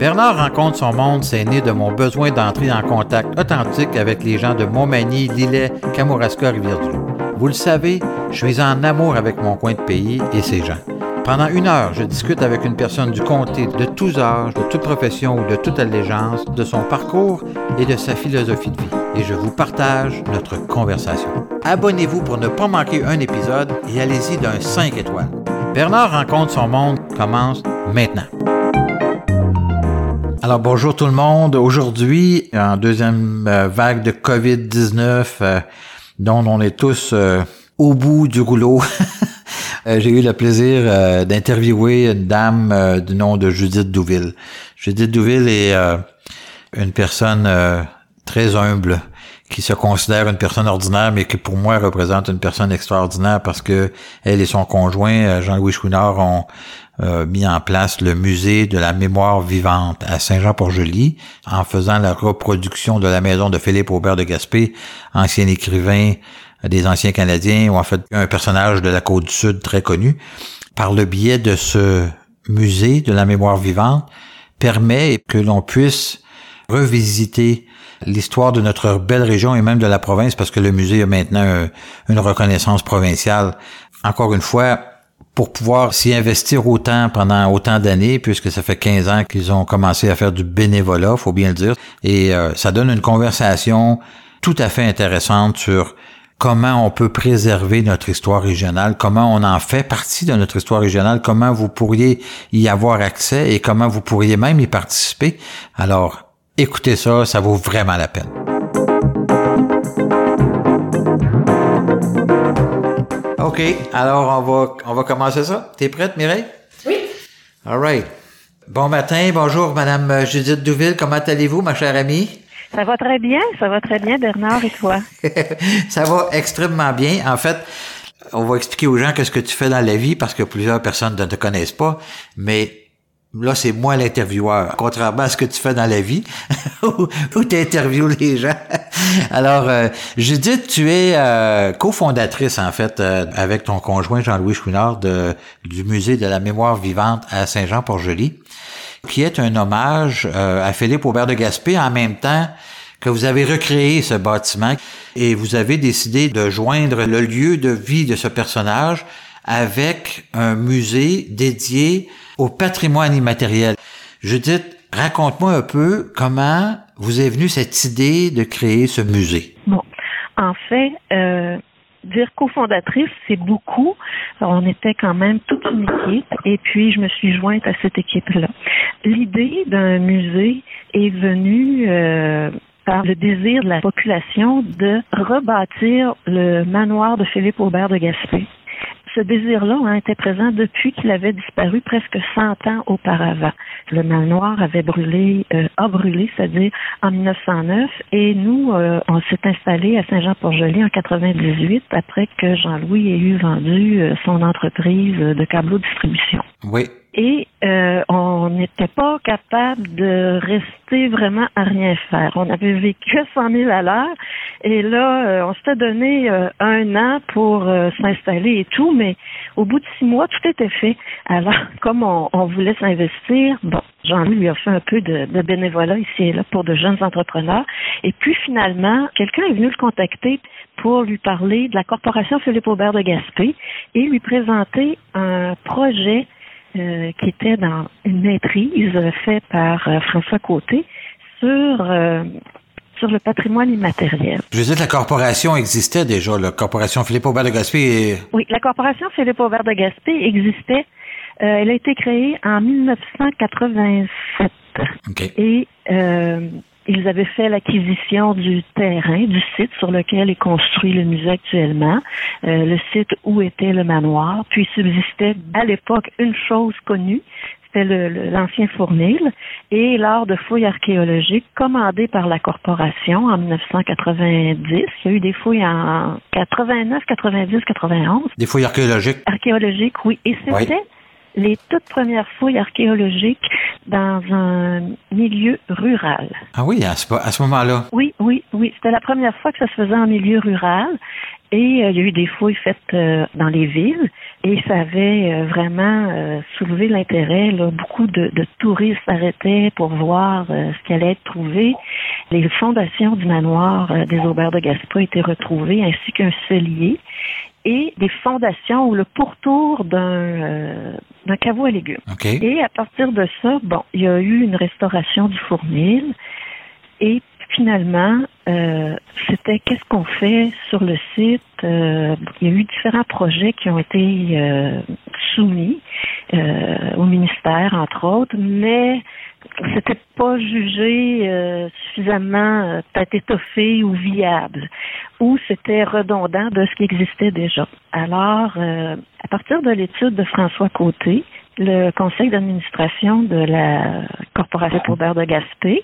Bernard rencontre son monde, c'est né de mon besoin d'entrer en contact authentique avec les gens de Montmagny, Lillet, Kamouraska, Rivière-du-Loup. Vous le savez, je suis en amour avec mon coin de pays et ses gens. Pendant une heure, je discute avec une personne du comté de tous âges, de toute profession ou de toute allégeance, de son parcours et de sa philosophie de vie. Et je vous partage notre conversation. Abonnez-vous pour ne pas manquer un épisode et allez-y d'un 5 étoiles. Bernard rencontre son monde commence maintenant. Alors bonjour tout le monde. Aujourd'hui, en deuxième euh, vague de COVID-19, euh, dont on est tous euh, au bout du rouleau. J'ai eu le plaisir d'interviewer une dame du nom de Judith Douville. Judith Douville est une personne très humble qui se considère une personne ordinaire, mais qui pour moi représente une personne extraordinaire parce que elle et son conjoint, Jean-Louis Chouinard, ont euh, mis en place le musée de la mémoire vivante à Saint-Jean-Port-Joli en faisant la reproduction de la maison de Philippe Aubert de Gaspé, ancien écrivain des anciens Canadiens, ou en fait un personnage de la côte du Sud très connu. Par le biais de ce musée de la mémoire vivante, permet que l'on puisse revisiter l'histoire de notre belle région et même de la province parce que le musée a maintenant une reconnaissance provinciale. Encore une fois, pour pouvoir s'y investir autant pendant autant d'années, puisque ça fait 15 ans qu'ils ont commencé à faire du bénévolat, faut bien le dire. Et euh, ça donne une conversation tout à fait intéressante sur comment on peut préserver notre histoire régionale, comment on en fait partie de notre histoire régionale, comment vous pourriez y avoir accès et comment vous pourriez même y participer. Alors, écoutez ça, ça vaut vraiment la peine. OK, alors on va, on va commencer ça. T'es prête, Mireille? Oui. All right. Bon matin, bonjour, Madame Judith Douville. Comment allez-vous, ma chère amie? Ça va très bien, ça va très bien, Bernard, et toi? ça va extrêmement bien. En fait, on va expliquer aux gens qu'est-ce que tu fais dans la vie parce que plusieurs personnes ne te connaissent pas, mais Là, c'est moi l'intervieweur, contrairement à ce que tu fais dans la vie, où, tu interviews les gens. Alors, euh, Judith, tu es euh, cofondatrice, en fait, euh, avec ton conjoint Jean-Louis Chouinard du Musée de la mémoire vivante à Saint-Jean-Port-Joli, qui est un hommage à Philippe Aubert de Gaspé en même temps que vous avez recréé ce bâtiment et vous avez décidé de joindre le lieu de vie de ce personnage avec un musée dédié au patrimoine immatériel. Judith, raconte-moi un peu comment vous est venue cette idée de créer ce musée. Bon, en fait, euh, dire cofondatrice, c'est beaucoup. on était quand même toute une équipe et puis je me suis jointe à cette équipe-là. L'idée d'un musée est venue euh, par le désir de la population de rebâtir le manoir de Philippe Aubert de Gaspé ce désir-là a été présent depuis qu'il avait disparu presque 100 ans auparavant. Le manoir avait brûlé, euh, a brûlé, c'est-à-dire en 1909, et nous, euh, on s'est installé à Saint-Jean-Port-Joli en 98 après que Jean-Louis ait eu vendu euh, son entreprise de câbleau distribution. Oui. Et on n'était pas capable de rester vraiment à rien faire. On avait vécu 100 000 à l'heure et là, euh, on s'était donné euh, un an pour euh, s'installer et tout, mais au bout de six mois, tout était fait. Alors, comme on, voulait s'investir, bon, Jean-Louis lui a fait un peu de, de, bénévolat ici et là pour de jeunes entrepreneurs. Et puis finalement, quelqu'un est venu le contacter pour lui parler de la corporation Philippe Aubert de Gaspé et lui présenter un projet qui était dans une maîtrise faite par François Côté sur sur le patrimoine immatériel. Je veux dire, la corporation existait déjà, la corporation Philippe Aubert de Gaspé. Oui, la corporation Philippe Aubert de Gaspé existait. Euh, elle a été créée en 1987. Et euh, ils avaient fait l'acquisition du terrain, du site sur lequel est construit le musée actuellement, euh, le site où était le manoir. Puis subsistait à l'époque une chose connue, c'était l'ancien fournil, et lors de fouilles archéologiques commandées par la corporation en 1990, il y a eu des fouilles en 89, 90, 91. Des fouilles archéologiques? Archéologiques, oui. Et c'était les toutes premières fouilles archéologiques dans un milieu rural. Ah oui, à ce, à ce moment-là? Oui, oui, oui. C'était la première fois que ça se faisait en milieu rural. Et euh, il y a eu des fouilles faites euh, dans les villes et ça avait euh, vraiment soulevé l'intérêt. Beaucoup de, de, touristes s'arrêtaient pour voir ce qui allait être trouvé. Les fondations du manoir des Aubert de Gaspa étaient retrouvées, ainsi qu'un cellier et des fondations ou le pourtour d'un d'un caveau à légumes. Et à partir de ça, bon, il y a eu une restauration du fournil et finalement, euh, c'était qu'est-ce qu'on fait sur le site? Euh, il y a eu différents projets qui ont été euh, soumis au ministère, entre autres, mais c'était pas jugé suffisamment peut-être étoffé ou viable, ou c'était redondant de ce qui existait déjà. Alors, à partir de l'étude de François Côté, le conseil d'administration de la Corporation pour de Gaspé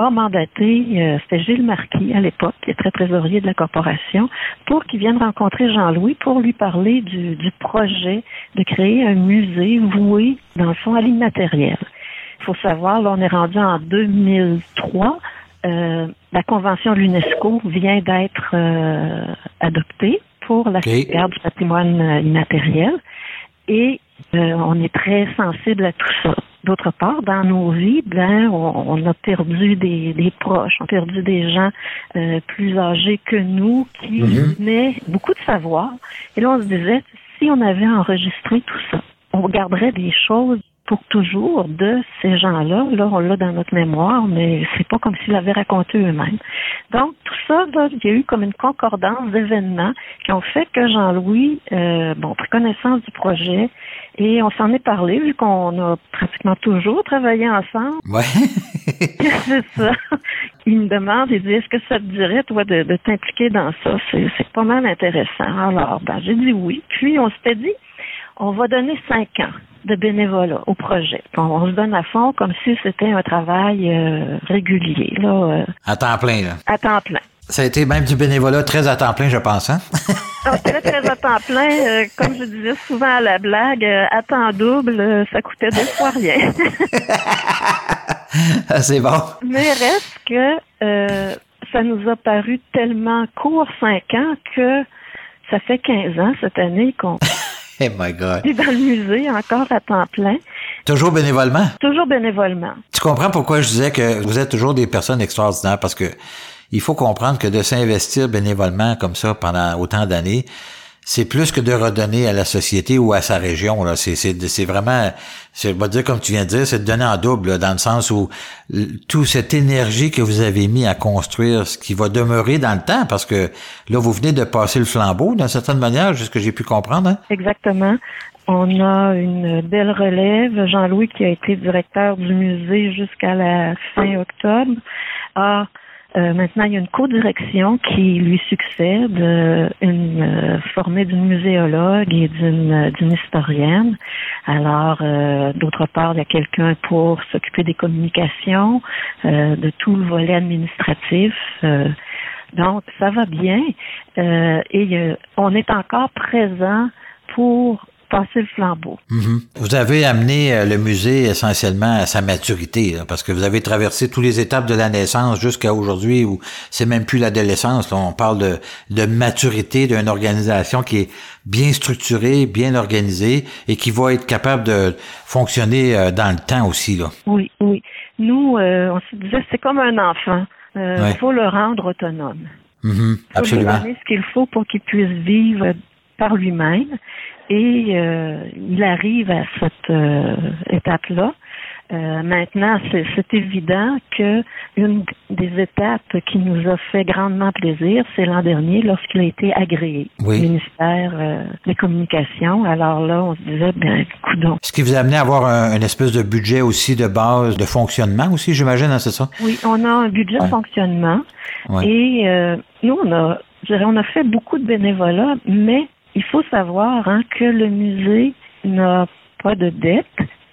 a mandaté, euh, c'était Gilles Marquis à l'époque, qui est très trésorier de la corporation, pour qu'il vienne rencontrer Jean-Louis pour lui parler du, projet de créer un musée voué, dans le fond, à l'immatériel. Il faut savoir, là, on est rendu en 2003. Euh, la convention de l'UNESCO vient d'être euh, adoptée pour la garde du patrimoine immatériel et on est très sensible à tout ça. D'autre part, dans nos vies, ben, on, a perdu des, des, proches, on a perdu des gens euh, plus âgés que nous qui mm venaient beaucoup de savoir. Et là, on se disait, si on avait enregistré tout ça, on garderait des choses pour toujours de ces gens-là. Là, on l'a dans notre mémoire, mais c'est pas comme s'ils l'avaient raconté eux-mêmes. Donc, tout ça, il y a eu comme une concordance d'événements qui ont fait que Jean-Louis, euh, bon, pris connaissance du projet et on s'en est parlé vu qu'on a pratiquement toujours travaillé ensemble. Ouais. c'est ça. Il me demande, il dit, est-ce que ça te dirait, toi, de, de t'impliquer dans ça? C'est, c'est pas mal intéressant. Alors, ben, j'ai dit oui. Puis, on s'était dit, on va donner cinq ans de bénévolat au projet. On, se donne à fond comme si c'était un travail euh, régulier. Là, euh, à temps plein. Là. À temps plein. Ça a été même du bénévolat très à temps plein, je pense. Hein? ah, très, très à temps plein. Euh, comme je disais souvent à la blague, à temps double, ça coûtait deux fois rien. Ah, c'est bon. Mais reste que ça nous a paru tellement court, cinq ans, que ça fait 15 ans cette année qu'on Oh my God. dans le musée encore à temps plein. Toujours bénévolement? Toujours bénévolement. Tu comprends pourquoi je disais que vous êtes toujours des personnes extraordinaires? Parce que il faut comprendre que de s'investir bénévolement comme ça pendant autant d'années, c'est plus que de redonner à la société ou à sa région. Là. C'est, c'est, c'est vraiment, c'est, va dire comme tu viens de dire, c'est de donner en double, dans le sens où toute cette énergie que vous avez mis à construire, ce qui va demeurer dans le temps, parce que là, vous venez de passer le flambeau, d'une certaine manière, ce que j'ai pu comprendre. Hein? Exactement. On a une belle relève. Jean-Louis, qui a été directeur du musée jusqu'à la fin octobre, euh, maintenant, il y a une co-direction qui lui succède, euh, une euh, formée d'une muséologue et d'une d'une historienne. Alors, d'autre part, il y a quelqu'un pour s'occuper des communications, de tout le volet administratif. donc, ça va bien. et on est encore présent pour passer le flambeau. Mhm. Vous avez amené euh, le musée essentiellement à sa maturité, parce que vous avez traversé toutes les étapes de la naissance jusqu'à aujourd'hui, où c'est même plus l'adolescence. On parle de, de maturité d'une organisation qui est bien structurée, bien organisée et qui va être capable de fonctionner euh, dans le temps aussi. Là. Oui, oui. Nous, euh, on se disait, c'est comme un enfant. Il faut le rendre autonome. Mhm, absolument. Il faut lui donner ce qu'il faut pour qu'il puisse vivre par lui-même. Et euh, il arrive à cette euh, étape-là. Euh, maintenant, c'est évident que une des étapes qui nous a fait grandement plaisir, c'est l'an dernier lorsqu'il a été agréé au ministère des Communications. Alors là, on se disait, ben, coudons. Ce qui vous a amené à avoir un, une espèce de budget aussi de base de fonctionnement aussi, j'imagine, hein, c'est ça? Oui, on a un budget de fonctionnement. Et nous, on a, je dirais, on a fait beaucoup de bénévolat, mais il faut savoir hein, que le musée n'a pas de dette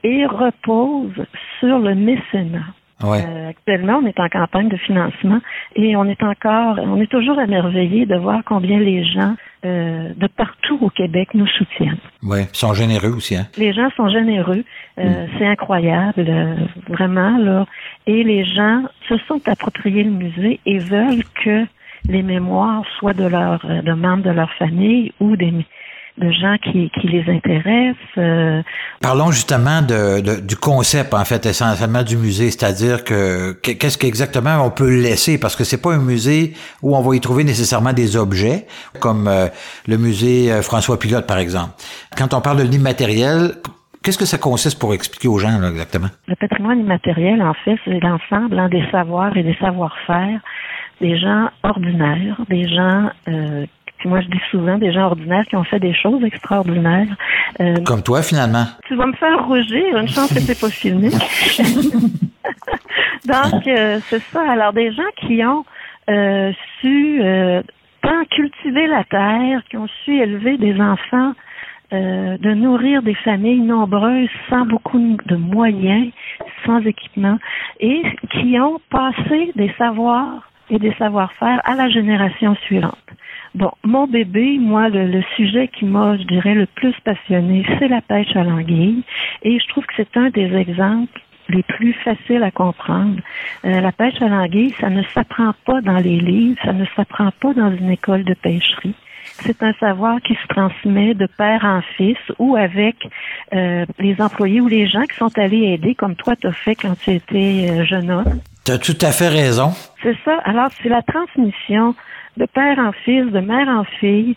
et repose sur le mécénat. Euh, actuellement, on est en campagne de financement et on est encore, on est toujours émerveillé de voir combien les gens euh, de partout au Québec nous soutiennent. Oui, ils sont généreux aussi. Hein? Les gens sont généreux, euh, mm. c'est incroyable, euh, vraiment là. Et les gens se sont appropriés le musée et veulent que les mémoires soient de leurs de membres de leur famille ou des de gens qui, qui les intéressent. Euh. Parlons justement de, du concept, en fait, essentiellement du musée, c'est-à-dire que qu'est-ce qu'exactement on peut laisser, parce que c'est pas un musée où on va y trouver nécessairement des objets, comme euh, le musée euh, François Pilote, par exemple. Quand on parle de l'immatériel, Qu'est-ce que ça consiste pour expliquer aux gens là, exactement? Le patrimoine immatériel, en fait, c'est l'ensemble hein, des savoirs et des savoir-faire des gens ordinaires, des gens euh, moi, je dis souvent des gens ordinaires qui ont fait des choses extraordinaires. Euh, Comme toi, finalement. Tu vas me faire rougir. Une chance que c'est pas filmé. Donc, euh, c'est ça. Alors, des gens qui ont euh, su tant cultiver la terre, qui ont su élever des enfants, de nourrir des familles nombreuses sans beaucoup de moyens, sans équipement, et qui ont passé des savoirs et des savoir-faire à la génération suivante. Bon, mon bébé, moi, le, sujet qui m'a, je dirais, le plus passionné, c'est la pêche à l'anguille. Et je trouve que c'est un des exemples les plus faciles à comprendre. Euh, la pêche à l'anguille, ça ne s'apprend pas dans les livres, ça ne s'apprend pas dans une école de pêcherie. C'est un savoir qui se transmet de père en fils ou avec euh, les employés ou les gens qui sont allés aider, comme toi t'as fait quand tu étais euh, jeune homme. Tu as tout à fait raison. C'est ça. Alors, c'est la transmission de père en fils, de mère en fille,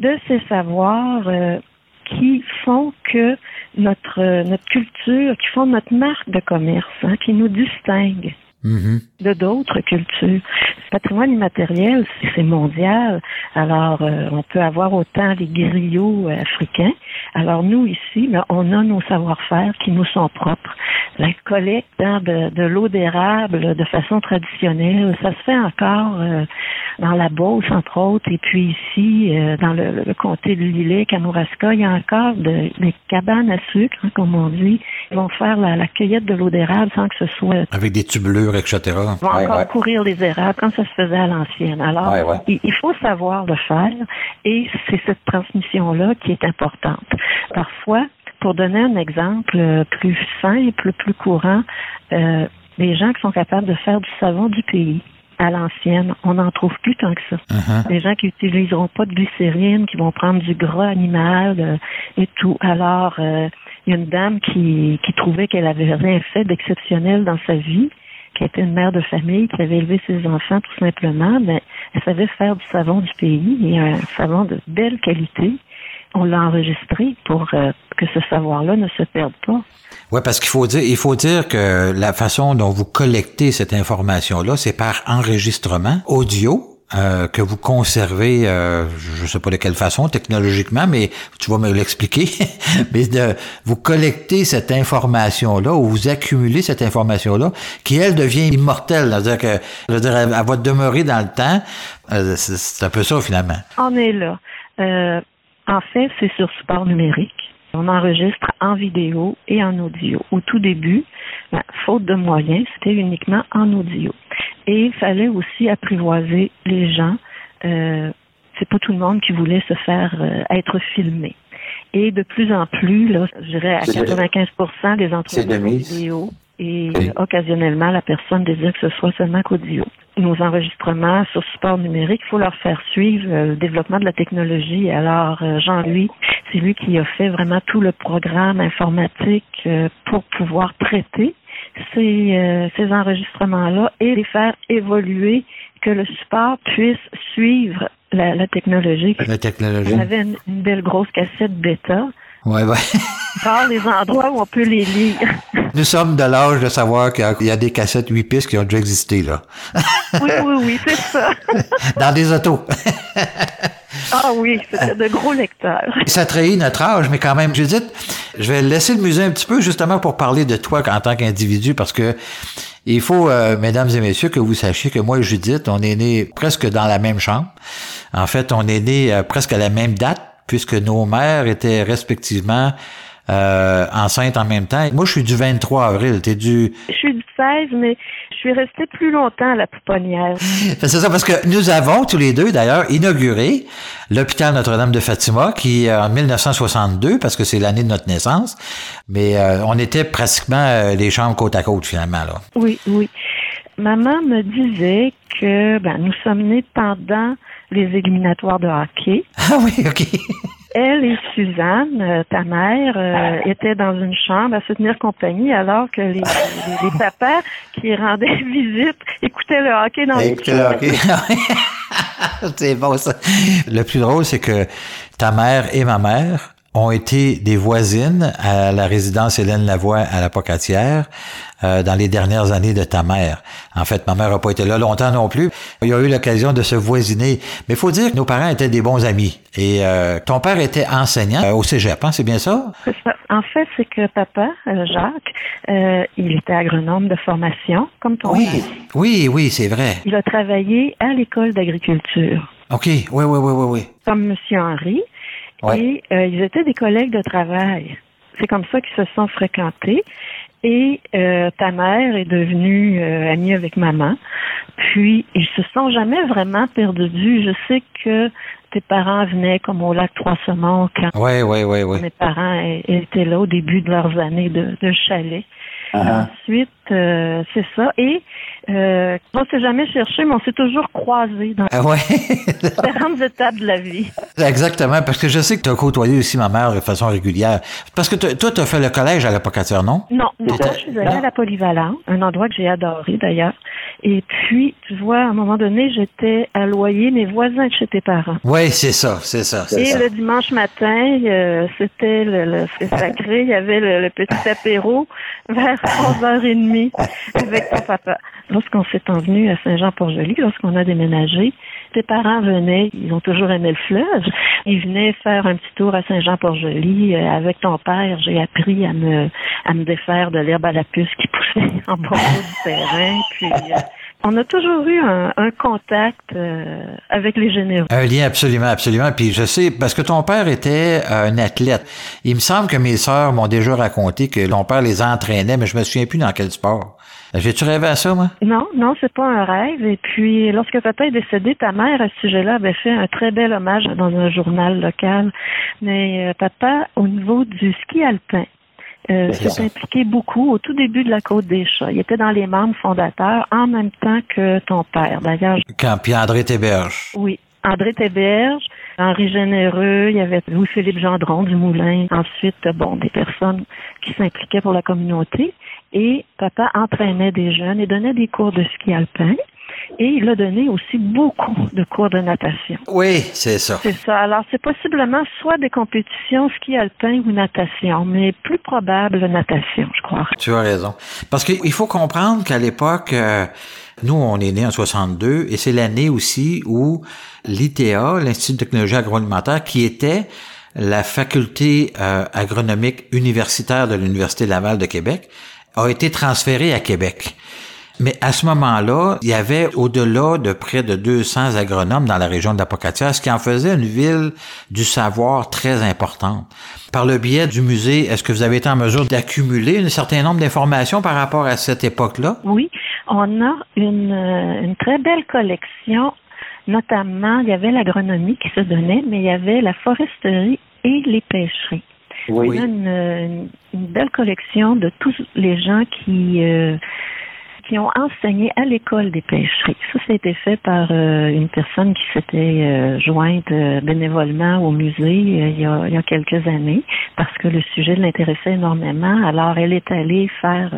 de ces savoirs euh, qui font que notre euh, notre culture, qui font notre marque de commerce, hein, qui nous distingue. Mm-hmm. de d'autres cultures. Ce patrimoine immatériel, c'est mondial. Alors, euh, on peut avoir autant les griots africains. Alors, nous, ici, on a nos savoir-faire qui nous sont propres. La collecte hein, de, de l'eau d'érable de façon traditionnelle, ça se fait encore dans la Beauce, entre autres, et puis ici, euh, dans le, comté de Lillet, Kamouraska, il y a encore des cabanes à sucre, hein, comme on dit. Ils vont faire la, cueillette de l'eau d'érable sans que ce soit... Avec des tubulures, etc. Ils vont encore courir les érables comme ça se faisait à l'ancienne. Alors, il, faut savoir le faire, et c'est cette transmission-là qui est importante. Parfois, pour donner un exemple euh, plus simple, plus courant, euh, les gens qui sont capables de faire du savon du pays à l'ancienne. On n'en trouve plus tant que ça. Uh-huh. Les gens qui utiliseront pas de glycérine, qui vont prendre du gras animal euh, et tout. Alors, euh, il y a une dame qui, qui trouvait qu'elle avait rien fait d'exceptionnel dans sa vie, qui était une mère de famille, qui avait élevé ses enfants tout simplement, mais elle savait faire du savon du pays et un savon de belle qualité. On l'a enregistré pour euh, que ce savoir-là ne se perde pas. Oui, parce qu'il faut dire, il faut dire que la façon dont vous collectez cette information-là, c'est par enregistrement audio. Euh, que vous conservez, euh, je ne sais pas de quelle façon technologiquement, mais tu vas me l'expliquer. mais de, vous collectez cette information-là ou vous accumulez cette information-là, qui elle devient immortelle, c'est-à-dire que, je veux dire, elle, va demeurer dans le temps. Euh, c'est un peu ça finalement. On est là. En fait, c'est sur support numérique. On enregistre en vidéo et en audio. Au tout début, ben, faute de moyens, c'était uniquement en audio. Et il fallait aussi apprivoiser les gens. Euh, c'est pas tout le monde qui voulait se faire euh, être filmé. Et de plus en plus, là, je dirais à 95% des entreprises vidéo et occasionnellement la personne désire que ce soit seulement qu'audio nos enregistrements sur support numérique, il faut leur faire suivre euh, le développement de la technologie. Alors, euh, Jean-Louis, c'est lui qui a fait vraiment tout le programme informatique euh, pour pouvoir traiter ces, ces enregistrements-là et les faire évoluer, que le support puisse suivre la, technologie. La technologie. On avait une, belle grosse cassette bêta. Ouais, ouais. Par les endroits où on peut les lire. Nous sommes de l'âge de savoir qu'il y a des cassettes 8 pistes qui ont déjà existé, là. oui, oui, oui, c'est ça. Dans des autos. ah oui, c'était de gros lecteurs. Ça trahit notre âge, mais quand même, Judith, je vais laisser le musée un petit peu justement pour parler de toi en tant qu'individu parce que il faut, euh, mesdames et messieurs, que vous sachiez que moi et Judith, on est nés presque dans la même chambre. En fait, on est nés euh, presque à la même date puisque nos mères étaient respectivement euh, enceintes en même temps. Moi, je suis du 23 avril. T'es du... Je suis du 2016, mais je suis restée plus longtemps à la pouponnière. C'est ça, parce que nous avons tous les deux, d'ailleurs, inauguré l'hôpital Notre-Dame de Fatima, qui en 1962, parce que c'est l'année de notre naissance, mais euh, on était pratiquement euh, les chambres côte à côte, finalement. Là. Oui, oui. Maman me disait que ben, nous sommes nés pendant les éliminatoires de hockey. Ah oui, OK. Elle et Suzanne, euh, ta mère, euh, étaient dans une chambre à se tenir compagnie alors que les, les, les papas qui rendaient visite écoutaient le hockey dans les Écoutez le hockey. c'est bon ça. Le plus drôle, c'est que ta mère et ma mère ont été des voisines à la résidence Hélène Lavoie à la Pocatière euh, dans les dernières années de ta mère. En fait, ma mère n'a pas été là longtemps non plus. Il y a eu l'occasion de se voisiner. Mais il faut dire que nos parents étaient des bons amis. Et euh, ton père était enseignant euh, au cégep, hein, c'est bien ça? En fait, c'est que papa, euh, Jacques, euh, il était agronome de formation, comme ton Oui, père. oui, oui, c'est vrai. Il a travaillé à l'école d'agriculture, OK, oui, oui, oui, oui, oui. comme Monsieur Henri. Ouais. Et euh, ils étaient des collègues de travail. C'est comme ça qu'ils se sont fréquentés. Et euh, ta mère est devenue euh, amie avec maman. Puis ils se sont jamais vraiment perdus de vue. Je sais que tes parents venaient comme au lac quand oui, oui, oui. mes parents étaient là au début de leurs années de, de chalet. Ensuite, euh, c'est ça. Et euh, on s'est jamais cherché, mais on s'est toujours croisés dans Ah ouais. différentes étapes de la vie. Exactement, parce que je sais que tu as côtoyé aussi ma mère de façon régulière. Parce que toi, tu as fait le collège à la Pocatière, non? Non, non, je suis allée à la polyvalente, un endroit que j'ai adoré d'ailleurs. Et puis, tu vois, à un moment donné, j'étais à loyer mes voisins de chez tes parents. Oui, c'est ça, c'est ça. Et ça. le dimanche matin, euh, c'était le, le sacré, il y avait le, le petit apéro vers 11h30 avec ton papa. Lorsqu'on s'est envenu à Saint-Jean-Port-Joli, lorsqu'on a déménagé, tes parents venaient, ils ont toujours aimé le fleuve, ils venaient faire un petit tour à Saint-Jean-Port-Joli. Euh, avec ton père, j'ai appris à me à me défaire de l'herbe à la puce qui poussait en bord du terrain. Puis euh, on a toujours eu un, un contact euh, avec les généraux. Un lien absolument, absolument. Puis je sais, parce que ton père était un athlète. Il me semble que mes sœurs m'ont déjà raconté que ton père les entraînait, mais je me souviens plus dans quel sport. J'ai-tu rêvé à ça, moi? Non, non, c'est pas un rêve. Et puis, lorsque papa est décédé, ta mère, à ce sujet-là, avait fait un très bel hommage dans un journal local. Mais euh, papa, au niveau du ski alpin, euh, ça. s'est impliqué beaucoup au tout début de la Côte des Chats. Il était dans les membres fondateurs en même temps que ton père. D'ailleurs, Quand? Puis André Théberge. oui. André Théberge, Henri Généreux, il y avait Louis-Philippe Gendron du Moulin. Ensuite, bon, des personnes qui s'impliquaient pour la communauté. Et papa entraînait des jeunes et donnait des cours de ski alpin. Et il a donné aussi beaucoup de cours de natation. Oui, c'est ça. C'est ça. Alors, c'est possiblement soit des compétitions ski alpin ou natation, mais plus probable natation, je crois. Tu as raison. Parce qu'il faut comprendre qu'à l'époque, euh, nous, on est né en 62 et c'est l'année aussi où l'ITA, l'Institut de technologie agroalimentaire, qui était la faculté euh, agronomique universitaire de l'Université Laval de Québec, a été transféré à Québec. Mais à ce moment-là, il y avait au-delà de près de 200 agronomes dans la région de la Pocatière, ce qui en faisait une ville du savoir très importante. Par le biais du musée, est-ce que vous avez été en mesure d'accumuler un certain nombre d'informations par rapport à cette époque-là? Oui, on a une, euh, une très belle collection. Notamment, il y avait l'agronomie qui se donnait, mais il y avait la foresterie et les pêcheries. Oui. On a une, une- une belle collection de tous les gens qui euh, qui ont enseigné à l'école des pêcheries. Ça, ça a été fait par euh, une personne qui s'était euh, jointe euh, bénévolement au musée il, y a, quelques années parce que le sujet l'intéressait énormément. Alors, elle est allée faire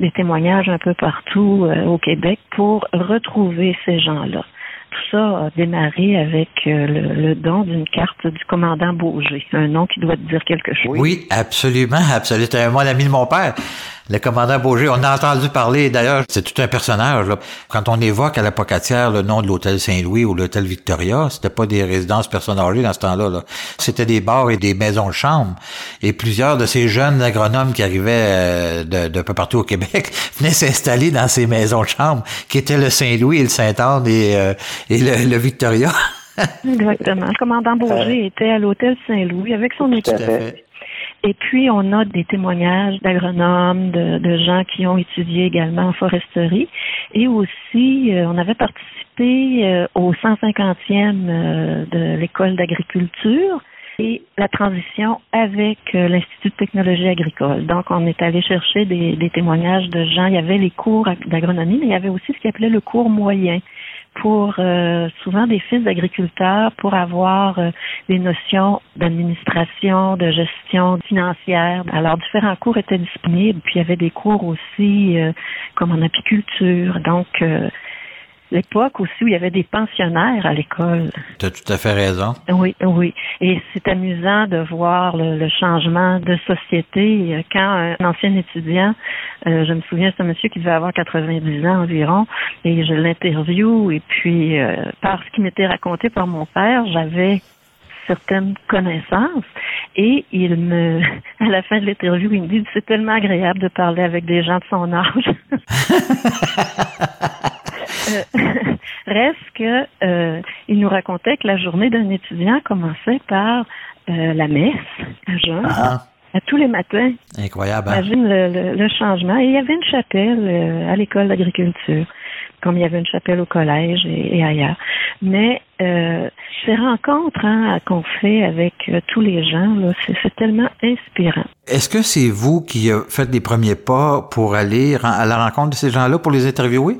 des témoignages un peu partout au Québec pour retrouver ces gens-là. Tout ça a démarré avec le, don d'une carte du commandant Beaugé, un nom qui doit te dire quelque chose. Oui, absolument, absolument. C'était un bon ami de mon père, le commandant Beaugé. On a entendu parler, d'ailleurs, c'est tout un personnage. Là. Quand on évoque à la Pocatière le nom de l'hôtel Saint-Louis ou l'hôtel Victoria, c'était pas des résidences personnes âgées dans ce temps-là. Là. C'était des bars et des maisons de chambre. Et plusieurs de ces jeunes agronomes qui arrivaient euh, de, de peu partout au Québec venaient s'installer dans ces maisons de chambre qui étaient le Saint-Louis et le Saint-Anne et, euh, et le, le Victoria. Exactement. Le commandant Beaugé était à l'hôtel Saint-Louis avec son équipe. Et puis, on a des témoignages d'agronomes, de, de, gens qui ont étudié également en foresterie. Et aussi, euh, on avait participé euh, au 150e euh, de l'école d'agriculture et la transition avec l'Institut de technologie agricole. Donc, on est allé chercher des, des témoignages de gens. Il y avait les cours d'agronomie, mais il y avait aussi ce qu'il appelait le cours moyen pour euh, souvent des fils d'agriculteurs pour avoir euh, des notions d'administration, de gestion financière. Alors différents cours étaient disponibles, puis il y avait des cours aussi euh, comme en apiculture. Donc l'époque aussi où il y avait des pensionnaires à l'école. Tu as tout à fait raison. Oui, oui. Et c'est amusant de voir le, changement de société. Quand un ancien étudiant, euh, je me souviens, c'est un monsieur qui devait avoir 90 ans environ, et je l'interview, et puis euh, par ce qui m'était raconté par mon père, j'avais certaines connaissances et il me à la fin de l'interview il me dit c'est tellement agréable de parler avec des gens de son âge reste que euh, il nous racontait que la journée d'un étudiant commençait par euh, la messe à jeun. Ah. À tous les matins. Incroyable. Hein? Imagine le, le, changement. Et il y avait une chapelle à l'école d'agriculture comme il y avait une chapelle au collège et, ailleurs. Mais euh, ces rencontres hein, qu'on fait avec euh, tous les gens, c'est tellement inspirant. Est-ce que c'est vous qui faites les premiers pas pour aller à la rencontre de ces gens-là pour les interviewer?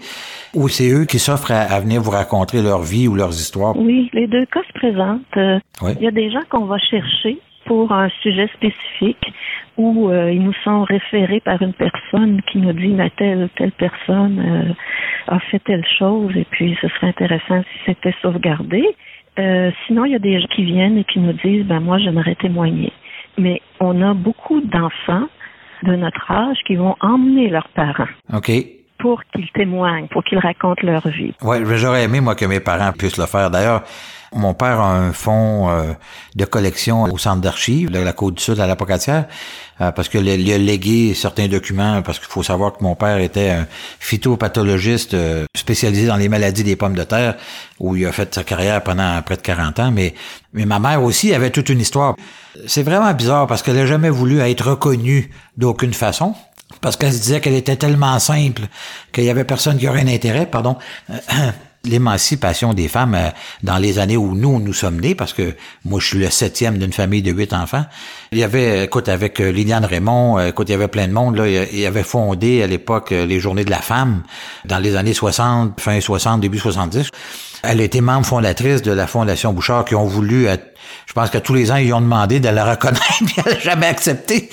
Ou c'est eux qui s'offrent à, venir vous raconter leur vie ou leurs histoires? Oui, les deux cas se présentent. Euh, il y a des gens qu'on va chercher pour un sujet spécifique où euh, ils nous sont référés par une personne qui nous dit mais telle telle personne euh, a fait telle chose et puis ce serait intéressant si c'était sauvegardé. Euh, sinon, il y a des gens qui viennent et qui nous disent ben moi j'aimerais témoigner. Mais on a beaucoup d'enfants de notre âge qui vont emmener leurs parents. OK pour qu'ils témoignent, pour qu'ils racontent leur vie. Oui, j'aurais aimé, moi, que mes parents puissent le faire. D'ailleurs, mon père a un fonds euh, de collection au centre d'archives de la Côte-du-Sud à la Pocatière, euh, parce que a légué certains documents, parce qu'il faut savoir que mon père était un phytopathologiste euh, spécialisé dans les maladies des pommes de terre, où il a fait sa carrière pendant près de 40 ans, mais, mais ma mère aussi avait toute une histoire. C'est vraiment bizarre parce qu'elle n'a jamais voulu être reconnue d'aucune façon parce qu'elle se disait qu'elle était tellement simple qu'il y avait personne qui aurait un intérêt, pardon. L'émancipation des femmes euh, dans les années où nous, nous sommes nés, parce que moi, je suis le septième d'une famille de huit enfants. Il y avait, écoute, avec euh, Liliane Raymond, euh, écoute, il y avait plein de monde, là, il avait fondé à l'époque les Journées de la femme dans les années 60, fin 60, début 70. Elle était membre fondatrice de la Fondation Bouchard qui ont voulu être je pense que tous les ans, ils ont demandé de la reconnaître, puis elle n'a jamais accepté.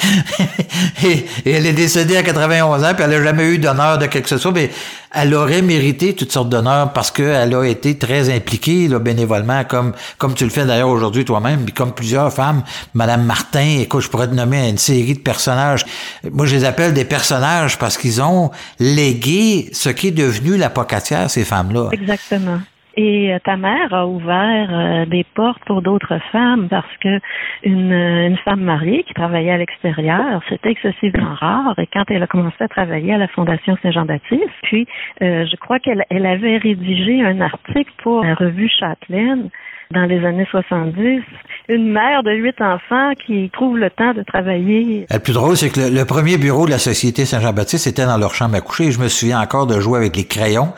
et, elle est décédée à 91 ans, puis elle n'a jamais eu d'honneur de quelque chose. Mais elle aurait mérité toutes sortes d'honneurs parce qu'elle a été très impliquée là, bénévolement, comme comme tu le fais d'ailleurs aujourd'hui toi-même, puis comme plusieurs femmes. Madame Martin, écoute, je pourrais te nommer une série de personnages. Moi, je les appelle des personnages parce qu'ils ont légué ce qui est devenu la pocatière, ces femmes-là. Exactement. Et euh, ta mère a ouvert euh, des portes pour d'autres femmes parce que une, une femme mariée qui travaillait à l'extérieur, c'était excessivement rare. Et quand elle a commencé à travailler à la Fondation Saint-Jean-Baptiste, puis euh, je crois qu'elle elle avait rédigé un article pour la revue Châtelaine dans les années 70, une mère de huit enfants qui trouve le temps de travailler. Le plus drôle, c'est que le, premier bureau de la Société Saint-Jean-Baptiste était dans leur chambre à coucher. je me souviens encore de jouer avec les crayons.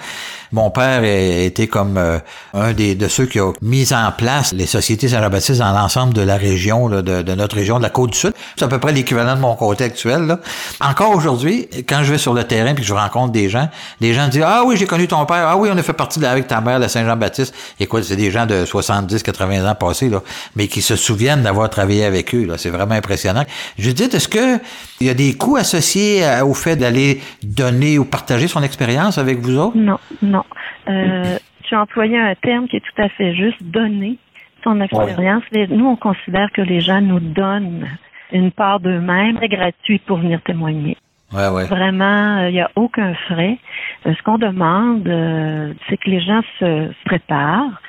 Mon père était comme euh, un des de ceux qui ont mis en place les sociétés Saint-Jean-Baptiste dans l'ensemble de la région, de, notre région, de la côte du Sud. C'est à peu près l'équivalent de mon côté actuel. Là. Encore aujourd'hui, quand je vais sur le terrain puis que je rencontre des gens, les gens disent Ah oui, j'ai connu ton père, ah oui, on a fait partie de avec ta mère, la Saint-Jean-Baptiste. Écoute, c'est des gens de 70, 80 ans passés, là, mais qui se souviennent d'avoir travaillé avec eux. C'est vraiment impressionnant. Je dis, est-ce que il y a des coûts associés au fait d'aller donner ou partager son expérience avec vous autres? Non, non. Euh, tu as employé un terme qui est tout à fait juste, donner son expérience. Nous, on considère que les gens nous donnent une part d'eux-mêmes, gratuit pour venir témoigner. Ouais, ouais. Vraiment, il n'y a aucun frais. Euh, ce qu'on demande, euh, c'est que les gens se, préparent.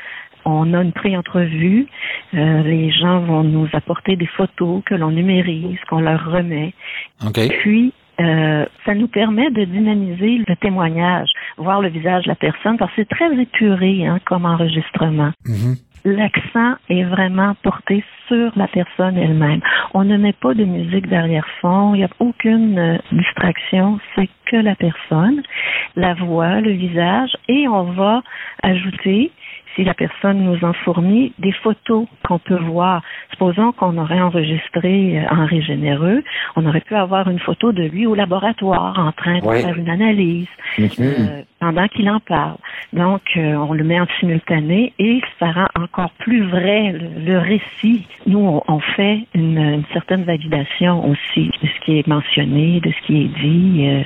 On a une pré-entrevue. les gens vont nous apporter des photos que l'on numérise, qu'on leur remet. Okay. Puis, euh, ça nous permet de dynamiser le témoignage, voir le visage de la personne, parce que c'est très épuré hein, comme enregistrement. Mm-hmm. l'accent est vraiment porté sur la personne elle-même. On ne met pas de musique derrière-fond, il n'y a aucune euh, distraction, c'est que la personne, la voix, le visage, et on va ajouter si la personne nous en fournit des photos qu'on peut voir. Supposons qu'on aurait enregistré euh, Henri Généreux, on aurait pu avoir une photo de lui au laboratoire en train de faire une analyse mm-hmm. euh, pendant qu'il en parle. Donc, euh, on le met en simultané et ça rend encore plus vrai le, récit. Nous, on, fait une, une, certaine validation aussi de ce qui est mentionné, de ce qui est dit.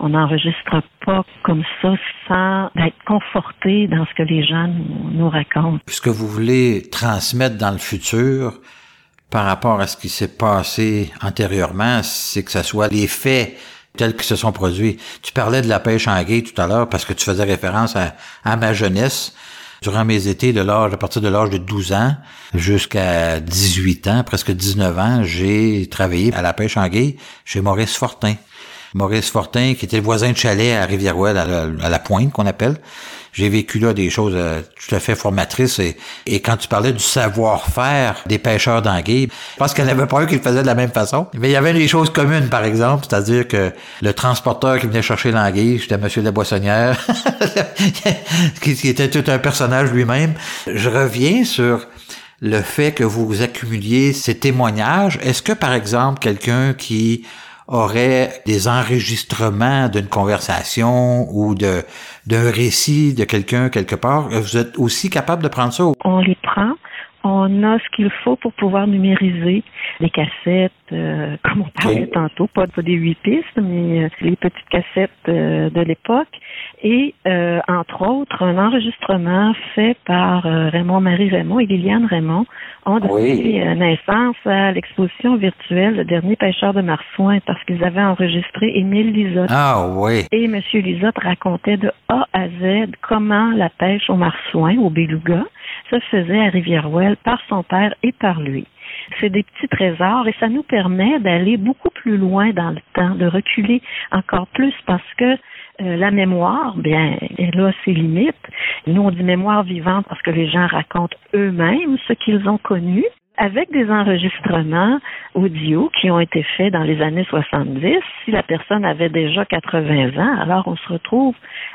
on n'enregistre pas comme ça sans être conforté dans ce que les gens nous, racontent. Ce que vous voulez transmettre dans le futur par rapport à ce qui s'est passé antérieurement, c'est que ce soit les faits tels qu'ils se sont produits? Tu parlais de la pêche en guet tout à l'heure parce que tu faisais référence à, ma jeunesse. Durant mes étés, de l'âge, à partir de l'âge de 12 ans jusqu'à 18 ans, presque 19 ans, j'ai travaillé à la pêche en guet chez Maurice Fortin. Maurice Fortin, qui était le voisin de chalet à Rivière-Ouelle, à, la, Pointe, qu'on appelle. J'ai vécu là des choses euh, tout à fait formatrices. Et, quand tu parlais du savoir-faire des pêcheurs d'anguilles, je pense qu'il n'y avait pas un qui le faisait de la même façon. Mais il y avait des choses communes, par exemple, c'est-à-dire que le transporteur qui venait chercher l'anguille, c'était Monsieur la Boissonnière, qui, qui était tout un personnage lui-même. Je reviens sur le fait que vous accumuliez ces témoignages. Est-ce que, par exemple, quelqu'un qui aurait des enregistrements d'une conversation ou de d'un récit de quelqu'un quelque part, vous êtes aussi capable de prendre ça? On les prend. On a ce qu'il faut pour pouvoir numériser les cassettes, euh, comme on parlait tantôt, pas, des huit pistes, mais euh, les petites cassettes euh, de l'époque. Et entre autres, un enregistrement fait par Raymond Marie Raymond et Liliane Raymond ont donné naissance à l'exposition virtuelle Le dernier pêcheur de marsouin parce qu'ils avaient enregistré Émile Lisotte. Ah oui. Et M. Lisotte racontait de A à Z comment la pêche au marsouin, au beluga, se faisait à Par son père et par lui. C'est des petits trésors et ça nous permet d'aller beaucoup plus loin dans le temps, de reculer encore plus parce que euh, la mémoire, bien, elle a ses limites. Nous, on dit mémoire vivante parce que les gens racontent eux-mêmes ce qu'ils ont connu avec des enregistrements audio qui ont été faits dans les années 70. Si la personne avait déjà 80 ans, alors on se retrouve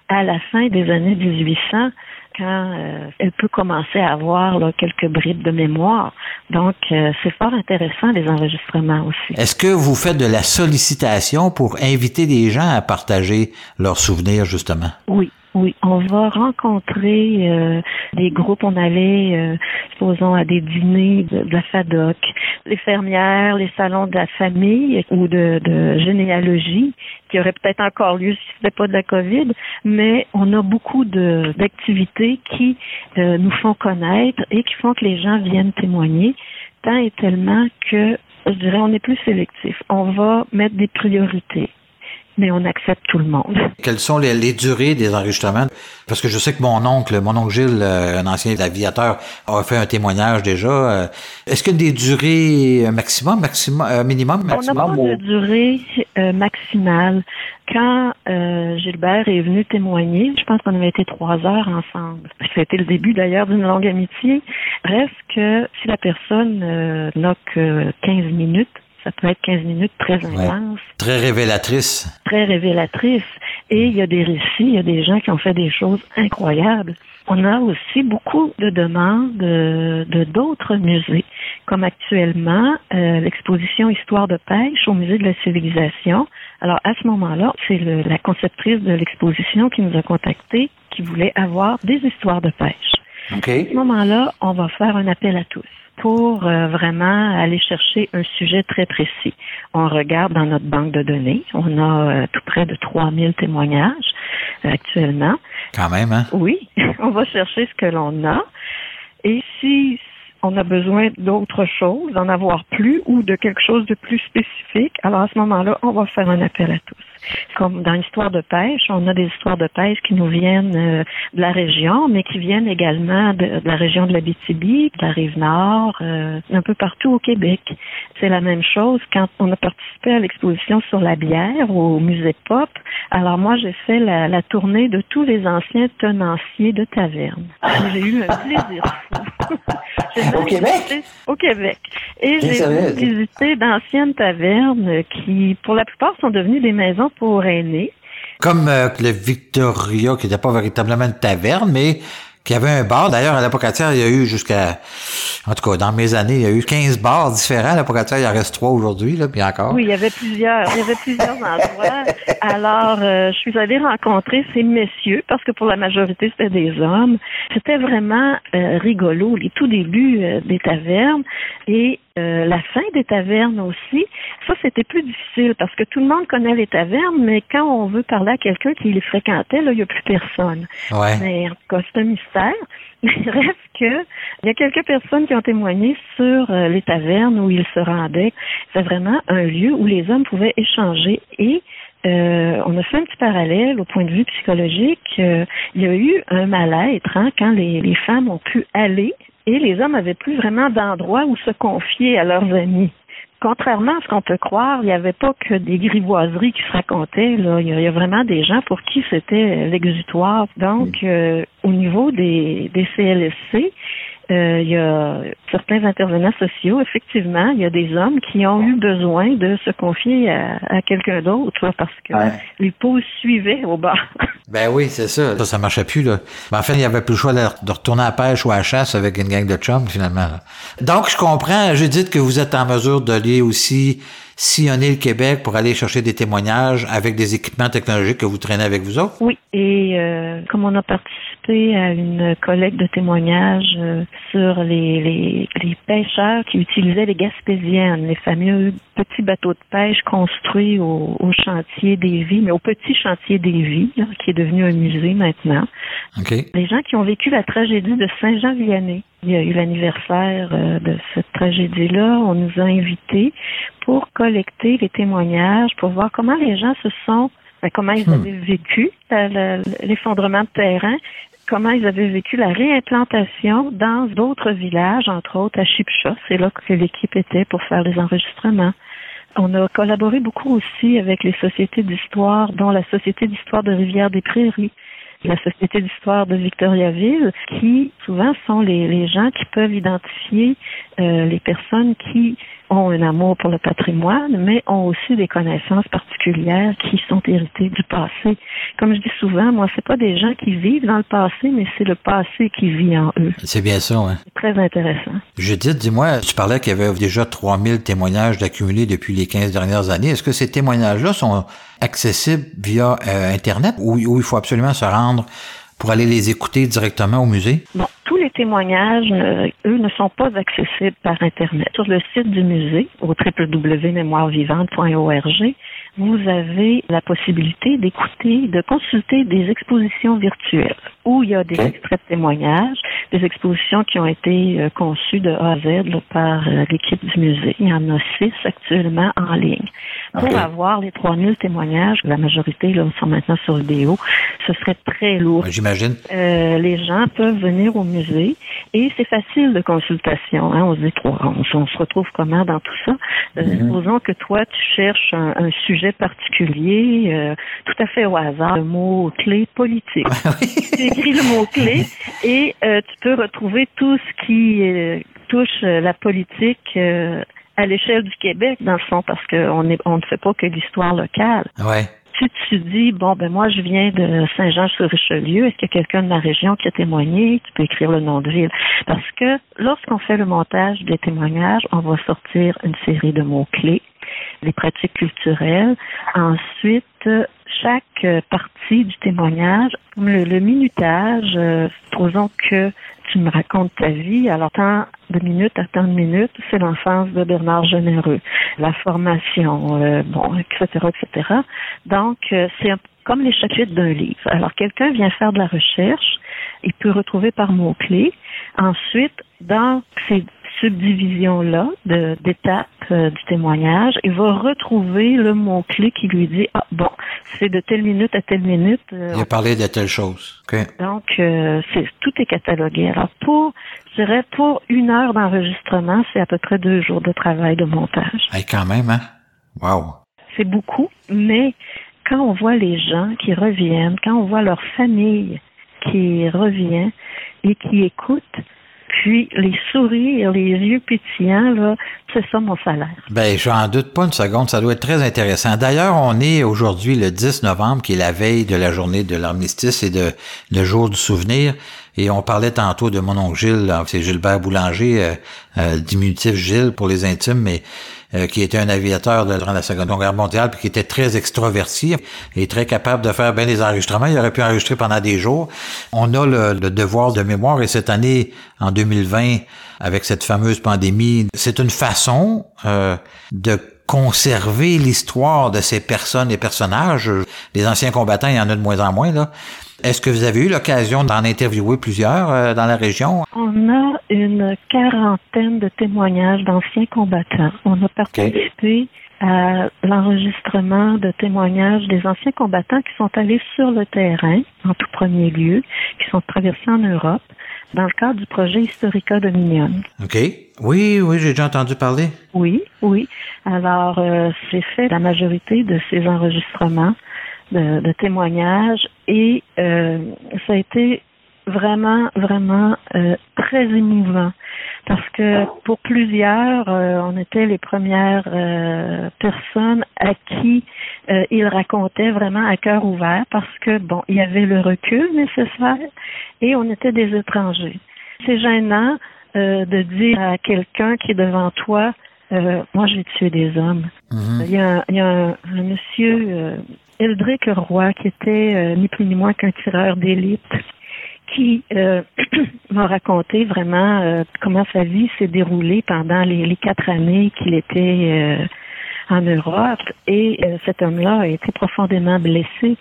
à la fin des années 1800 quand euh, elle peut commencer à avoir quelques bribes de mémoire. Donc, euh, c'est fort intéressant les enregistrements aussi. Est-ce que vous faites de la sollicitation pour inviter des gens à partager leurs souvenirs, justement? Oui. Oui, on va rencontrer euh, des groupes. On allait, euh, supposons, à des dîners de, la FADOC, les fermières, les salons de la famille ou de, de généalogie, qui auraient peut-être encore lieu si ce n'était pas de la COVID. Mais on a beaucoup d'activités qui euh, nous font connaître et qui font que les gens viennent témoigner, tant et tellement que, je dirais, on est plus sélectif. On va mettre des priorités mais on accepte tout le monde. Quelles sont les, les, durées des enregistrements? Parce que je sais que mon oncle, mon oncle Gilles, euh, un ancien aviateur, a fait un témoignage déjà. Euh, est-ce qu'il y a des durées maximum, maximum, euh, minimum, maximum? On n'a pas de durée maximale. Quand Gilbert est venu témoigner, je pense qu'on avait été trois heures ensemble. C'était le début d'ailleurs d'une longue amitié. Reste que si la personne n'a que 15 minutes, ça peut être 15 minutes très intenses. Très révélatrice. Très révélatrice. Et il y a des récits, il y a des gens qui ont fait des choses incroyables. On a aussi beaucoup de demandes de d'autres musées, comme actuellement euh, l'exposition Histoire de pêche au musée de la civilisation. Alors à ce moment-là, c'est la conceptrice de l'exposition qui nous a contactés, qui voulait avoir des histoires de pêche. Okay. À ce moment-là, on va faire un appel à tous pour euh, vraiment aller chercher un sujet très précis. On regarde dans notre banque de données. On a euh, tout près de 3000 témoignages euh, actuellement. Quand même, hein? Oui. on va chercher ce que l'on a. Et si on a besoin d'autre chose, d'en avoir plus ou de quelque chose de plus spécifique, alors à ce moment-là, on va faire un appel à tous. Comme dans l'histoire de pêche, on a des histoires de pêche qui nous viennent euh, de la région, mais qui viennent également de, la région de la BTB, de la rive nord, euh, un peu partout au Québec. C'est la même chose quand on a participé à l'exposition sur la bière au musée Pop. Alors moi, j'ai fait la, la tournée de tous les anciens tenanciers de taverne. J'ai eu un plaisir fou. Au Québec? Au Québec. Et j'ai visité d'anciennes tavernes qui, pour la plupart, sont devenues des maisons pour aînés. Comme euh, le Victoria, qui n'était pas véritablement une taverne, mais qui avait un bar. D'ailleurs, à la il y a eu jusqu'à, en tout cas, dans mes années, il y a eu 15 bars différents. À la il en reste trois aujourd'hui, là, puis encore. Oui, il y avait plusieurs, il y avait plusieurs endroits. Alors, euh, je suis allée rencontrer ces messieurs, parce que pour la majorité, c'était des hommes. C'était vraiment euh, rigolo, les tout débuts euh, des tavernes. Et euh, la fin des tavernes aussi, ça c'était plus difficile parce que tout le monde connaît les tavernes, mais quand on veut parler à quelqu'un qui les fréquentait, là, il n'y a plus personne. Ouais. Mais en tout cas, c'est un mystère. Il reste que il y a quelques personnes qui ont témoigné sur euh, les tavernes où ils se rendaient. C'est vraiment un lieu où les hommes pouvaient échanger et euh, on a fait un petit parallèle au point de vue psychologique. il y a eu un mal-être hein, quand les, les femmes ont pu aller et les hommes n'avaient plus vraiment d'endroit où se confier à leurs amis. Contrairement à ce qu'on peut croire, il n'y avait pas que des grivoiseries qui se racontaient. Là. Il, y a, vraiment des gens pour qui c'était l'exutoire. Donc, euh, au niveau des, des CLSC, euh, il y a certains intervenants sociaux, effectivement, il y a des hommes qui ont eu besoin de se confier à, quelqu'un d'autre parce que les pauses suivaient au bar. Ben oui, c'est ça. Ça, ça marchait plus, là. Ben, en fait, il n'y avait plus le choix de, retourner à la pêche ou à la chasse avec une gang de chums, finalement. Donc, je comprends, Judith, que vous êtes en mesure d'aller aussi sillonner le Québec pour aller chercher des témoignages avec des équipements technologiques que vous traînez avec vous autres? Oui, et euh, comme on a participé à une collecte de témoignages euh, sur les, les, les, pêcheurs qui utilisaient les gaspésiennes, les fameux petits bateaux de pêche construits au, au chantier des vies, mais au petit chantier des vies, qui est devenu un musée maintenant. Okay. Les gens qui ont vécu la tragédie de Saint-Jean-Vianney. Il y a eu l'anniversaire euh, de cette tragédie-là. On nous a invités pour collecter les témoignages, pour voir comment les gens se sont, ben, comment ils hmm. avaient vécu l'effondrement de terrain, comment ils avaient vécu la réimplantation dans d'autres villages, entre autres à Chipcha. C'est là que l'équipe était pour faire les enregistrements. On a collaboré beaucoup aussi avec les sociétés d'histoire, dont la Société d'histoire de Rivière-des-Prairies, la Société d'histoire de Victoriaville, qui souvent sont les, gens qui peuvent identifier euh, les personnes qui ont un amour pour le patrimoine, mais ont aussi des connaissances particulières qui sont héritées du passé. Comme je dis souvent, moi, c'est pas des gens qui vivent dans le passé, mais c'est le passé qui vit en eux. C'est bien ça, hein? C'est très intéressant. Judith, dis-moi, tu parlais qu'il y avait déjà 3000 témoignages d'accumulés depuis les 15 dernières années. Est-ce que ces témoignages-là sont accessibles via euh, Internet ou, ou il faut absolument se rendre pour aller les écouter directement au musée? Bon, tous les témoignages, euh, eux, ne sont pas accessibles par Internet. Sur le site du musée, au www.mémoirevivante.org, vous avez la possibilité d'écouter, de consulter des expositions virtuelles où il y a des extraits de témoignages, des expositions qui ont été euh, conçues de A à Z par euh, l'équipe du musée. Il y en a six actuellement en ligne. Pour avoir les 3000 témoignages, la majorité là, sont maintenant sur vidéo, ce serait très lourd. J'imagine. Euh, les gens peuvent venir au musée et c'est facile de consultation. Hein. On se dit, on, se retrouve comment dans tout ça? Mm-hmm. Supposons que toi, tu cherches un, sujet particulier, tout à fait au hasard, le mot-clé politique. écris le mot-clé et euh, tu peux retrouver tout ce qui euh, touche euh, la politique à l'échelle du Québec, dans le fond, parce qu'on on ne fait pas que l'histoire locale. Ouais. Si tu dis, bon, ben moi, je viens de Saint-Jean-sur-Richelieu, est-ce qu'il y a quelqu'un de ma région qui a témoigné? Tu peux écrire le nom de ville. Parce que lorsqu'on fait le montage des témoignages, on va sortir une série de mots-clés, les pratiques culturelles. Ensuite, chaque partie du témoignage, le, le minutage, euh, supposons que tu me racontes ta vie, alors tant de minutes à tant de minutes, c'est l'enfance de Bernard Généreux, la formation, euh, bon, etc., etc. Donc, euh, c'est comme les chapitres d'un livre. Alors, quelqu'un vient faire de la recherche, il peut retrouver par mots-clés. Ensuite, dans ces subdivision-là d'étapes euh, du témoignage, il va retrouver le mot-clé qui lui dit Ah bon, c'est de telle minute à telle minute. Euh, il a parlé de telle chose. Donc, euh, c'est tout est catalogué. Alors, pour, je dirais, pour une heure d'enregistrement, c'est à peu près deux jours de travail de montage. Hey, quand même, hein? Wow! C'est beaucoup, mais quand on voit les gens qui reviennent, quand on voit leur famille qui revient et qui écoute, puis les sourires, les yeux pétillants, là, c'est ça mon salaire. Ben, j'en doute pas une seconde, ça doit être très intéressant. D'ailleurs, on est aujourd'hui le 10 novembre, qui est la veille de la journée de l'armistice et de le jour du souvenir. Et on parlait tantôt de mon oncle Gilles, c'est Gilbert Boulanger, euh, euh, diminutif Gilles pour les intimes, mais euh, qui était un aviateur durant la Seconde Guerre mondiale, puis qui était très extroverti et très capable de faire bien des enregistrements. Il aurait pu enregistrer pendant des jours. On a le, devoir de mémoire et cette année, en 2020, avec cette fameuse pandémie, c'est une façon de conserver l'histoire de ces personnes et personnages. Les anciens combattants, il y en a de moins en moins, là. Est-ce que vous avez eu l'occasion d'en interviewer plusieurs euh, dans la région? On a une quarantaine de témoignages d'anciens combattants. On a participé à l'enregistrement de témoignages des anciens combattants qui sont allés sur le terrain, en tout premier lieu, qui sont traversés en Europe, dans le cadre du projet Historica Dominion. OK. Oui, oui, j'ai déjà entendu parler. Oui, oui. Alors, euh, c'est fait la majorité de ces enregistrements de, témoignages et euh, ça a été vraiment, vraiment euh, très émouvant parce que pour plusieurs, euh, on était les premières personnes à qui il racontait vraiment à cœur ouvert parce que bon, il y avait le recul nécessaire et on était des étrangers. C'est gênant de dire à quelqu'un qui est devant toi, moi j'ai tué des hommes. Mm-hmm. Il y a, il y a un, un monsieur Eldrick Roy, qui était euh, ni plus ni moins qu'un tireur d'élite, qui euh, m'a raconté vraiment euh, comment sa vie s'est déroulée pendant les, quatre années qu'il était en Europe. Et cet homme-là a été profondément blessé.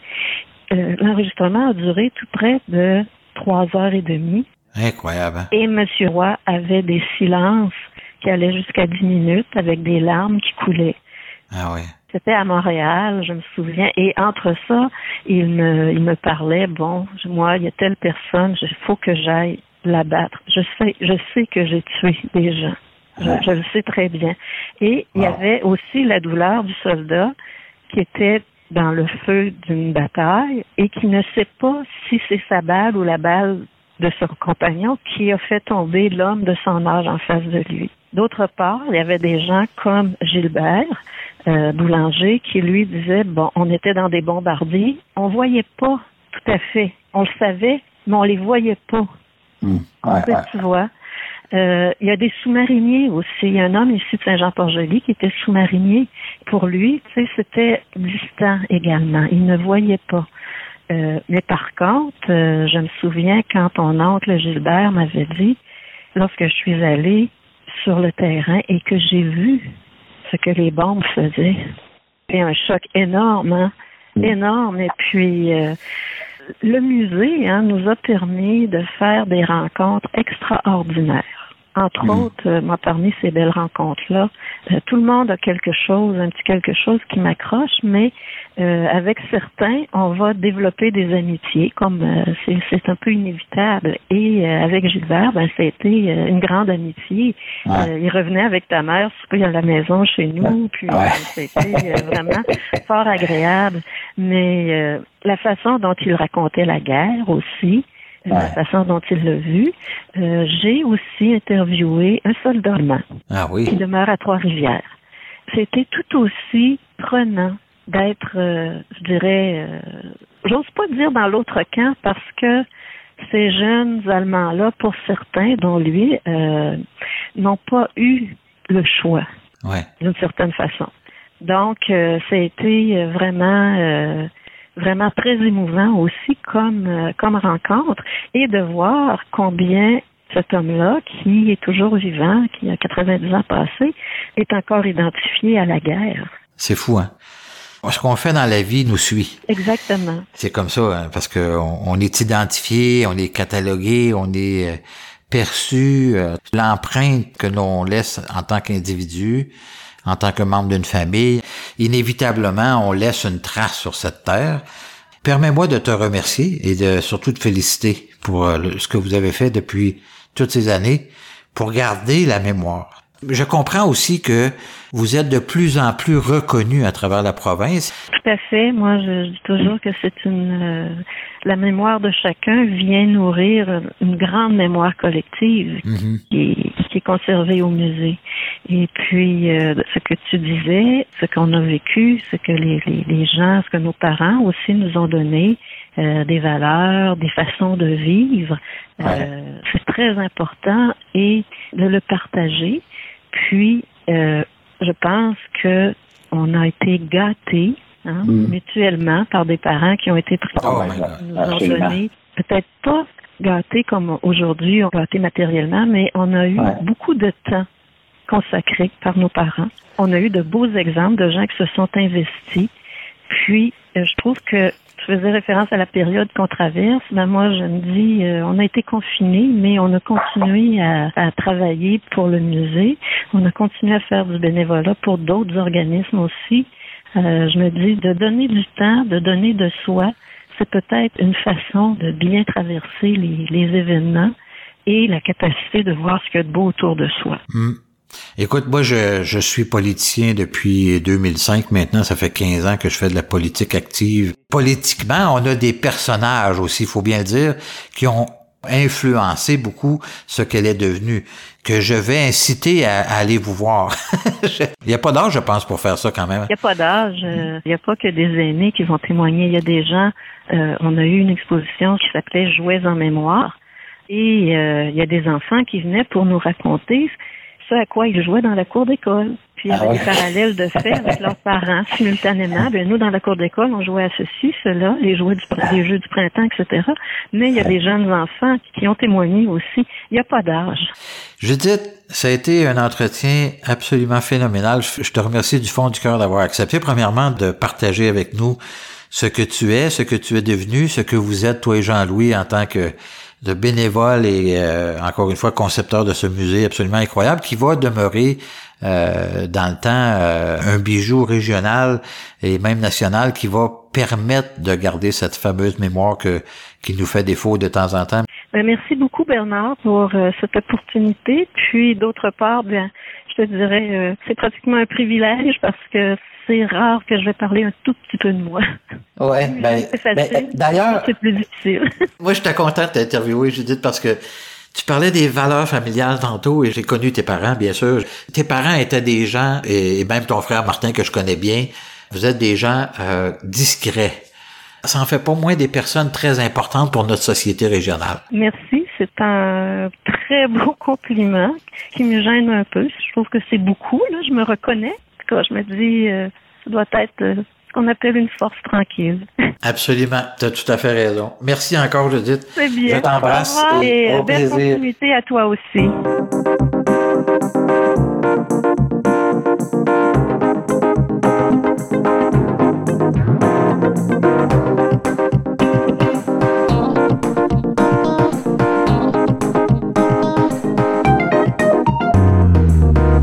L'enregistrement a duré tout près de trois heures et demie. Incroyable. Hein? Et M. Roy avait des silences qui allaient jusqu'à dix minutes avec des larmes qui coulaient. Ah oui. C'était à Montréal, je me souviens. Et entre ça, il me, il me parlait, bon, moi, il y a telle personne, il faut que j'aille la battre. Je sais, je sais que j'ai tué des gens. Je, le sais très bien. Et il y avait aussi la douleur du soldat qui était dans le feu d'une bataille et qui ne sait pas si c'est sa balle ou la balle de son compagnon qui a fait tomber l'homme de son âge en face de lui. D'autre part, il y avait des gens comme Gilbert euh, Boulanger qui lui disait bon, on était dans des bombardiers, on voyait pas tout à fait, on le savait, mais on les voyait pas. Hmm. Tu vois. Euh, il y a des sous-mariniers aussi. Il y a un homme ici de Saint-Jean-Port-Joli qui était sous-marinier. Pour lui, tu sais, c'était distant également. Il ne voyait pas. Euh, mais par contre, je me souviens quand ton oncle Gilbert m'avait dit, lorsque je suis allée sur le terrain et que j'ai vu ce que les bombes faisaient. C'est un choc énorme, hein? Mm. énorme. Et puis, euh, le musée hein, nous a permis de faire des rencontres extraordinaires. Entre mm. autres, euh, moi, parmi ces belles rencontres-là, euh, tout le monde a quelque chose, un petit quelque chose qui m'accroche, mais euh, avec certains, on va développer des amitiés, comme c'est un peu inévitable. Et avec Gilbert, ben, ça a été une grande amitié. il revenait avec ta mère, à la maison chez nous, puis c'était vraiment fort agréable. Mais la façon dont il racontait la guerre aussi, la façon dont il l'a vu. Euh, j'ai aussi interviewé un soldat allemand ah oui. qui demeure à Trois-Rivières. C'était tout aussi prenant d'être, euh, je dirais, euh, j'ose pas dire dans l'autre camp parce que ces jeunes Allemands-là, pour certains, dont lui, n'ont pas eu le choix, d'une certaine façon. Donc, ça a été vraiment vraiment très émouvant aussi comme, euh, comme rencontre et de voir combien cet homme-là, qui est toujours vivant, qui a 90 ans passés, est encore identifié à la guerre. C'est fou, hein? Ce qu'on fait dans la vie nous suit. Exactement. C'est comme ça, hein, parce qu'on on est identifié, on est catalogué, on est euh, perçu. Euh, l'empreinte que l'on laisse en tant qu'individu, en tant que membre d'une famille. Inévitablement, on laisse une trace sur cette terre. Permets-moi de te remercier et de surtout te féliciter pour euh, ce que vous avez fait depuis toutes ces années pour garder la mémoire. Je comprends aussi que vous êtes de plus en plus reconnu à travers la province. Tout à fait. Moi, je dis toujours que c'est une euh, la mémoire de chacun vient nourrir une grande mémoire collective mhm. qui, qui, est conservée au musée. Et puis, euh, ce que tu disais, ce qu'on a vécu, ce que les, les, les, gens, ce que nos parents aussi nous ont donné, euh, des valeurs, des façons de vivre, c'est très important et de le partager. Puis, je pense que on a été gâtés hein, mm. mutuellement par des parents qui ont été pris oh nous ont donné peut-être pas gâtés comme aujourd'hui, on gâtés matériellement, mais on a eu beaucoup de temps consacré par nos parents. On a eu de beaux exemples de gens qui se sont investis. Puis, euh, je trouve que je faisais référence à la période qu'on traverse. Ben moi, je me dis, euh, on a été confinés, mais on a continué à, travailler pour le musée. On a continué à faire du bénévolat pour d'autres organismes aussi. Euh, je me dis, de donner du temps, de donner de soi, c'est peut-être une façon de bien traverser les, les, événements et la capacité de voir ce qu'il y a de beau autour de soi. Hmm. Écoute, moi, je, je, suis politicien depuis 2005. Maintenant, ça fait 15 ans que je fais de la politique active. Politiquement, on a des personnages aussi, il faut bien le dire, qui ont influencé beaucoup ce qu'elle est devenue, que je vais inciter à, aller vous voir. il n'y a pas d'âge, je pense, pour faire ça quand même. Il n'y a pas d'âge. Euh, il n'y a pas que des aînés qui vont témoigner. Il y a des gens. Euh, on a eu une exposition qui s'appelait Jouets en mémoire. Et euh, il y a des enfants qui venaient pour nous raconter à quoi ils jouaient dans la cour d'école. Puis il y avait ah des parallèles de fait avec leurs parents simultanément. Ben, nous, dans la cour d'école, on jouait à ceci, cela, les, jouets du, les jeux du printemps, etc. Mais il y a des jeunes enfants qui ont témoigné aussi. Il n'y a pas d'âge. Judith, ça a été un entretien absolument phénoménal. Je te remercie du fond du cœur d'avoir accepté, premièrement, de partager avec nous ce que tu es, ce que tu es devenu, ce que vous êtes, toi et Jean-Louis, en tant que de bénévoles et euh, encore une fois concepteur de ce musée absolument incroyable qui va demeurer euh, dans le temps euh, un bijou régional et même national qui va permettre de garder cette fameuse mémoire que qui nous fait défaut de temps en temps. Ben, merci beaucoup Bernard pour cette opportunité. Puis d'autre part, bien, je te dirais, c'est pratiquement un privilège parce que c'est rare que je vais parler un tout petit peu de moi. Ouais, ben, ben d'ailleurs, c'est plus difficile. moi, j'étais content de t'interviewer, Judith, parce que tu parlais des valeurs familiales tantôt et j'ai connu tes parents, bien sûr. Tes parents étaient des gens, et même ton frère Martin que je connais bien, vous êtes des gens euh, discrets. Ça en fait pas moins des personnes très importantes pour notre société régionale. Merci, c'est un très beau compliment qui me gêne un peu. Je trouve que c'est beaucoup, là, je me reconnais je me dis, euh, ça doit être euh, ce qu'on appelle une force tranquille. Absolument, tu as tout à fait raison. Merci encore, Judith. C'est bien. Je t'embrasse. Et, et belle continuité à toi aussi.